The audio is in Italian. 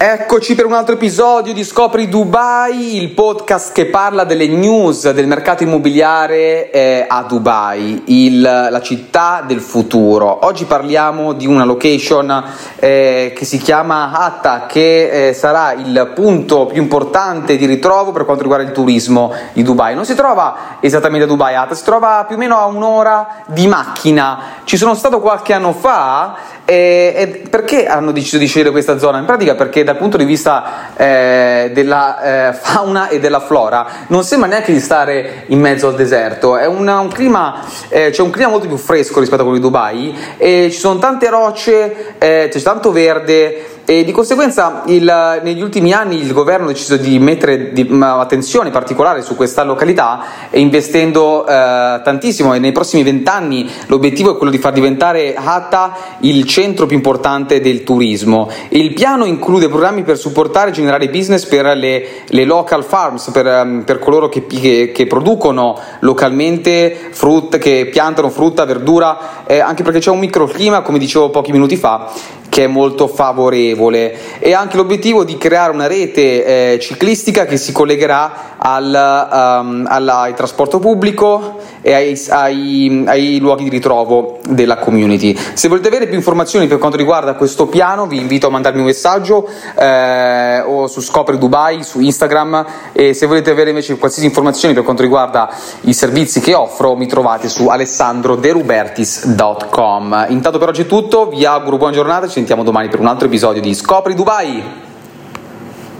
Eccoci per un altro episodio di Scopri Dubai, il podcast che parla delle news del mercato immobiliare eh, a Dubai, il, la città del futuro. Oggi parliamo di una location eh, che si chiama Hatta, che eh, sarà il punto più importante di ritrovo per quanto riguarda il turismo di Dubai. Non si trova esattamente a Dubai Hatta, si trova più o meno a un'ora di macchina. Ci sono stato qualche anno fa e, e, perché hanno deciso di scegliere questa zona? In pratica perché dal punto di vista eh, della eh, fauna e della flora non sembra neanche di stare in mezzo al deserto, una, un clima, eh, c'è un clima molto più fresco rispetto a quello di Dubai e ci sono tante rocce, eh, c'è tanto verde e di conseguenza il, negli ultimi anni il governo ha deciso di mettere di, attenzione particolare su questa località investendo eh, tantissimo e nei prossimi vent'anni l'obiettivo è quello di far diventare Hatta il centro più importante del turismo. Il piano include programmi per supportare e generare business per le, le local farms, per, ehm, per coloro che, che, che, producono localmente frutta, che piantano frutta, verdura, eh, anche perché c'è un microclima, come dicevo pochi minuti fa, che è molto favorevole e anche l'obiettivo di creare una rete eh, ciclistica che si collegherà al, um, alla, al trasporto pubblico e ai, ai, ai, luoghi di ritrovo della community. Se volete avere più informazioni per quanto riguarda questo piano, vi invito a mandarmi un messaggio eh, o su Scopri Dubai su Instagram e se volete avere invece qualsiasi informazione per quanto riguarda i servizi che offro, mi trovate su alessandroderubertis.com. Intanto per oggi è tutto, vi auguro buona giornata, sentiamo domani per un altro episodio di Scopri Dubai.